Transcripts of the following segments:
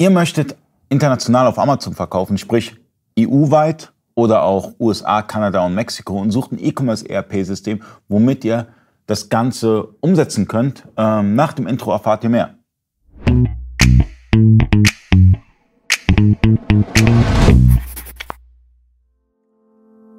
Ihr möchtet international auf Amazon verkaufen, sprich EU-weit oder auch USA, Kanada und Mexiko und sucht ein E-Commerce ERP-System, womit ihr das Ganze umsetzen könnt. Ähm, nach dem Intro erfahrt ihr mehr.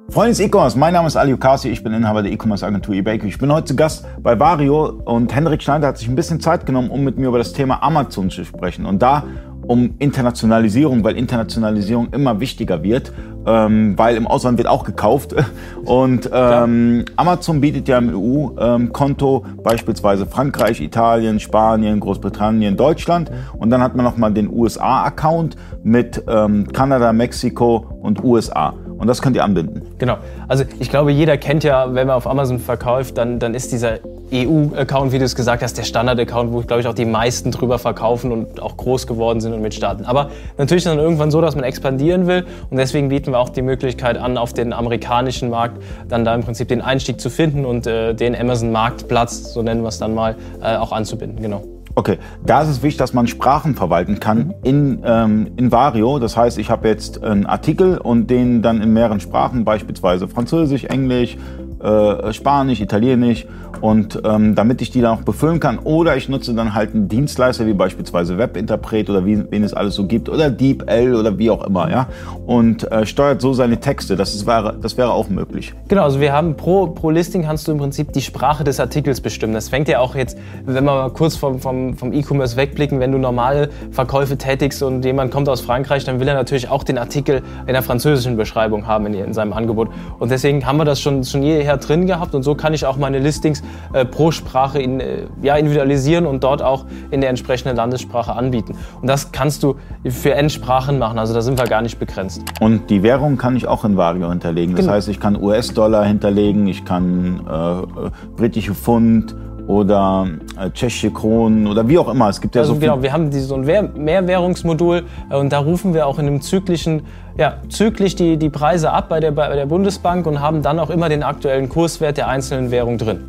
Freunde des E-Commerce, mein Name ist Ali Ukasi, ich bin Inhaber der E-Commerce Agentur eBay. Ich bin heute zu Gast bei Vario und Hendrik Schneider hat sich ein bisschen Zeit genommen, um mit mir über das Thema Amazon zu sprechen. Und da um Internationalisierung, weil Internationalisierung immer wichtiger wird, ähm, weil im Ausland wird auch gekauft. Und ähm, Amazon bietet ja im EU-Konto ähm, beispielsweise Frankreich, Italien, Spanien, Großbritannien, Deutschland. Und dann hat man nochmal den USA-Account mit ähm, Kanada, Mexiko und USA. Und das könnt ihr anbinden. Genau. Also ich glaube, jeder kennt ja, wenn man auf Amazon verkauft, dann, dann ist dieser EU-Account, wie du es gesagt hast, der Standard-Account, wo, glaube ich, auch die meisten drüber verkaufen und auch groß geworden sind und mit starten. Aber natürlich ist es dann irgendwann so, dass man expandieren will und deswegen bieten wir auch die Möglichkeit an, auf den amerikanischen Markt dann da im Prinzip den Einstieg zu finden und äh, den Amazon-Marktplatz, so nennen wir es dann mal, äh, auch anzubinden. Genau. Okay, da ist es wichtig, dass man Sprachen verwalten kann in, ähm, in Vario. Das heißt, ich habe jetzt einen Artikel und den dann in mehreren Sprachen, beispielsweise Französisch, Englisch, äh, Spanisch, Italienisch und ähm, damit ich die dann auch befüllen kann. Oder ich nutze dann halt einen Dienstleister wie beispielsweise Webinterpret oder wie, wen es alles so gibt oder DeepL oder wie auch immer, ja. Und äh, steuert so seine Texte. Das, ist, wäre, das wäre auch möglich. Genau, also wir haben pro, pro Listing kannst du im Prinzip die Sprache des Artikels bestimmen. Das fängt ja auch jetzt, wenn wir mal kurz vom, vom, vom E-Commerce wegblicken, wenn du normale Verkäufe tätigst und jemand kommt aus Frankreich, dann will er natürlich auch den Artikel in der französischen Beschreibung haben in, in seinem Angebot. Und deswegen haben wir das schon, schon jeher drin gehabt und so kann ich auch meine Listings äh, pro Sprache in, äh, ja, individualisieren und dort auch in der entsprechenden Landessprache anbieten. Und das kannst du für Endsprachen machen, also da sind wir gar nicht begrenzt. Und die Währung kann ich auch in Vario hinterlegen. Das genau. heißt, ich kann US-Dollar hinterlegen, ich kann äh, äh, britische Pfund, oder äh, tschechische Kronen oder wie auch immer. Es gibt ja also so genau, wir haben dieses so ein Mehrwährungsmodul äh, und da rufen wir auch in einem zyklischen, ja, zyklisch die, die Preise ab bei der, bei der Bundesbank und haben dann auch immer den aktuellen Kurswert der einzelnen Währung drin.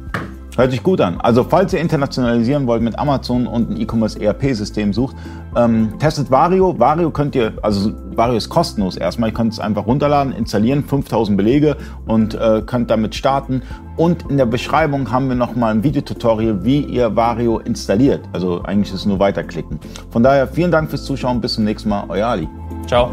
Hört sich gut an. Also falls ihr internationalisieren wollt mit Amazon und ein E-Commerce ERP-System sucht, ähm, testet Vario. Vario könnt ihr, also Vario ist kostenlos erstmal. Ihr könnt es einfach runterladen, installieren, 5000 Belege und äh, könnt damit starten. Und in der Beschreibung haben wir nochmal ein Videotutorial, wie ihr Vario installiert. Also eigentlich ist es nur weiterklicken. Von daher vielen Dank fürs Zuschauen. Bis zum nächsten Mal. Euer Ali. Ciao.